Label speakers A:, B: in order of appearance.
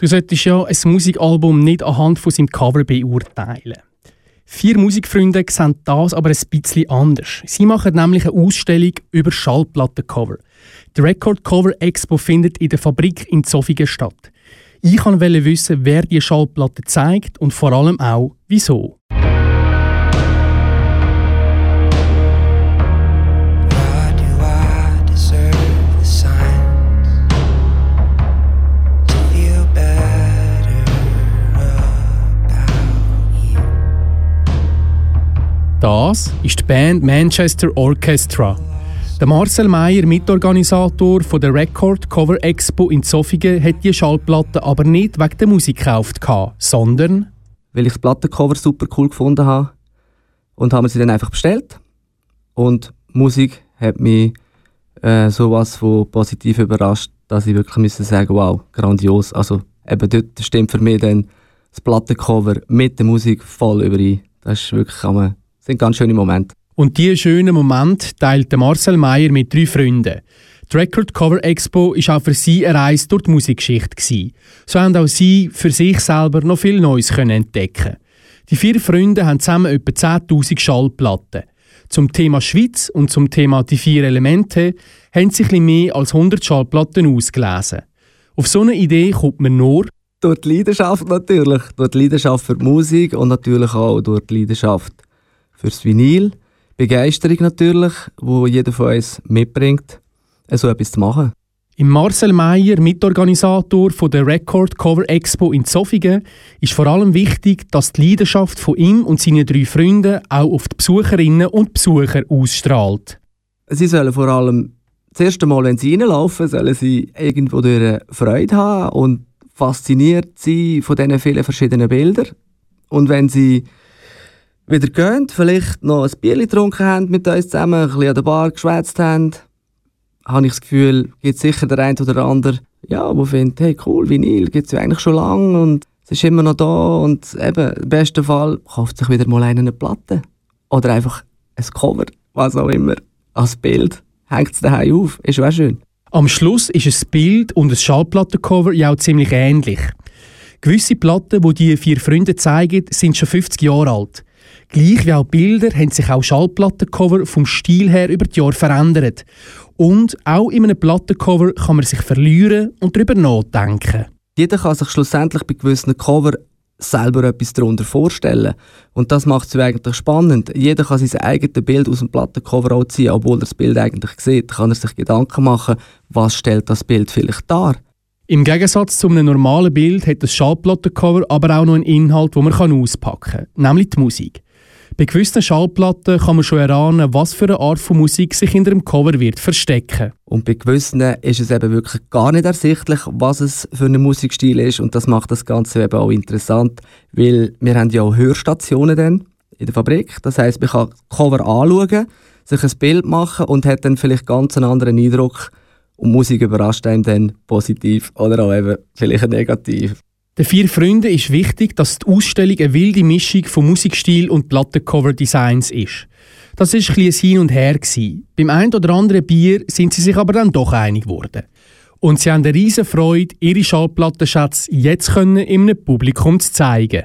A: Du solltest ja ein Musikalbum nicht anhand von seinem Cover beurteilen. Vier Musikfreunde sehen das aber ein bisschen anders. Sie machen nämlich eine Ausstellung über Schallplattencover. Die Record Cover Expo findet in der Fabrik in Zofingen statt. Ich wollte wissen, wer die Schallplatte zeigt und vor allem auch, wieso. Das ist die Band Manchester Orchestra. Der Marcel Meyer, Mitorganisator von der Record Cover Expo in Zofingen, hat die Schallplatte aber nicht wegen der Musik gekauft, sondern
B: weil ich das Plattencover super cool gefunden habe und haben sie dann einfach bestellt. Und Musik hat mich äh, sowas von positiv überrascht, dass ich wirklich müssen sagen, wow, grandios. Also eben dort stimmt für mich dann das Plattencover mit der Musik voll überein. Das ist wirklich, das sind ganz schöne Momente.
A: Und diese schönen Momente teilte Marcel Meyer mit drei Freunden. Die Record Cover Expo war auch für sie eine Reise durch die Musikgeschichte. So haben auch sie für sich selber noch viel Neues entdecken Die vier Freunde haben zusammen etwa 10.000 Schallplatten. Zum Thema Schweiz und zum Thema die vier Elemente haben sie ein mehr als 100 Schallplatten ausgelesen. Auf so eine Idee kommt man nur
B: durch die Leidenschaft natürlich, durch die Leidenschaft für die Musik und natürlich auch durch die Leidenschaft fürs Vinyl. Begeisterung natürlich, wo jeder von uns mitbringt, so etwas zu machen.
A: Im Marcel Meyer, Mitorganisator von der Record Cover Expo in Zofingen, ist vor allem wichtig, dass die Leidenschaft von ihm und seinen drei Freunden auch auf die Besucherinnen und Besucher ausstrahlt.
B: Sie sollen vor allem das erste Mal, wenn sie reinlaufen, sollen sie irgendwo durch Freude haben und fasziniert sein von diesen vielen verschiedenen Bildern. Und wenn sie wieder gehen, vielleicht noch ein Bier getrunken haben mit uns zusammen, ein bisschen an der Bar geschwätzt haben, habe ich das Gefühl, gibt sicher der eine oder andere, ja, der findet, hey cool, Vinyl gibt es ja eigentlich schon lange und es ist immer noch da und eben, im besten Fall kauft sich wieder mal eine Platte. Oder einfach ein Cover, was auch immer, als Bild. Hängt es daheim auf, ist auch schön.
A: Am Schluss ist ein Bild und ein Schallplattencover ja auch ziemlich ähnlich. Gewisse Platten, die die vier Freunde zeigen, sind schon 50 Jahre alt. Gleich wie auch Bilder haben sich auch Schallplattencover vom Stil her über die Jahre verändert. Und auch in einem Plattencover kann man sich verlieren und darüber nachdenken.
B: Jeder kann sich schlussendlich bei gewissen Cover selber etwas darunter vorstellen. Und das macht es eigentlich spannend. Jeder kann sein eigenes Bild aus dem Plattencover auch ziehen, obwohl er das Bild eigentlich sieht. Kann er sich Gedanken machen, was stellt das Bild vielleicht dar?
A: Im Gegensatz zu einem normalen Bild hat das Schallplattencover aber auch noch einen Inhalt, den man auspacken kann, nämlich die Musik. Bei gewissen Schallplatten kann man schon erahnen, was für eine Art von Musik sich hinter dem Cover wird verstecken.
B: Und bei gewissen ist es eben wirklich gar nicht ersichtlich, was es für ein Musikstil ist und das macht das Ganze eben auch interessant, weil wir haben ja auch Hörstationen dann in der Fabrik. Das heißt, man kann Cover anschauen, sich ein Bild machen und hat dann vielleicht ganz einen anderen Eindruck und Musik überrascht einem dann positiv oder auch eben vielleicht negativ.
A: Den vier Freunden ist wichtig, dass die Ausstellung eine wilde Mischung von Musikstil und Plattencover-Designs ist. Das war ein, Hin und Her. Gewesen. Beim einen oder anderen Bier sind sie sich aber dann doch einig geworden. Und sie haben eine riesige Freude, ihre Schallplattenschätze jetzt können im Publikum zu zeigen.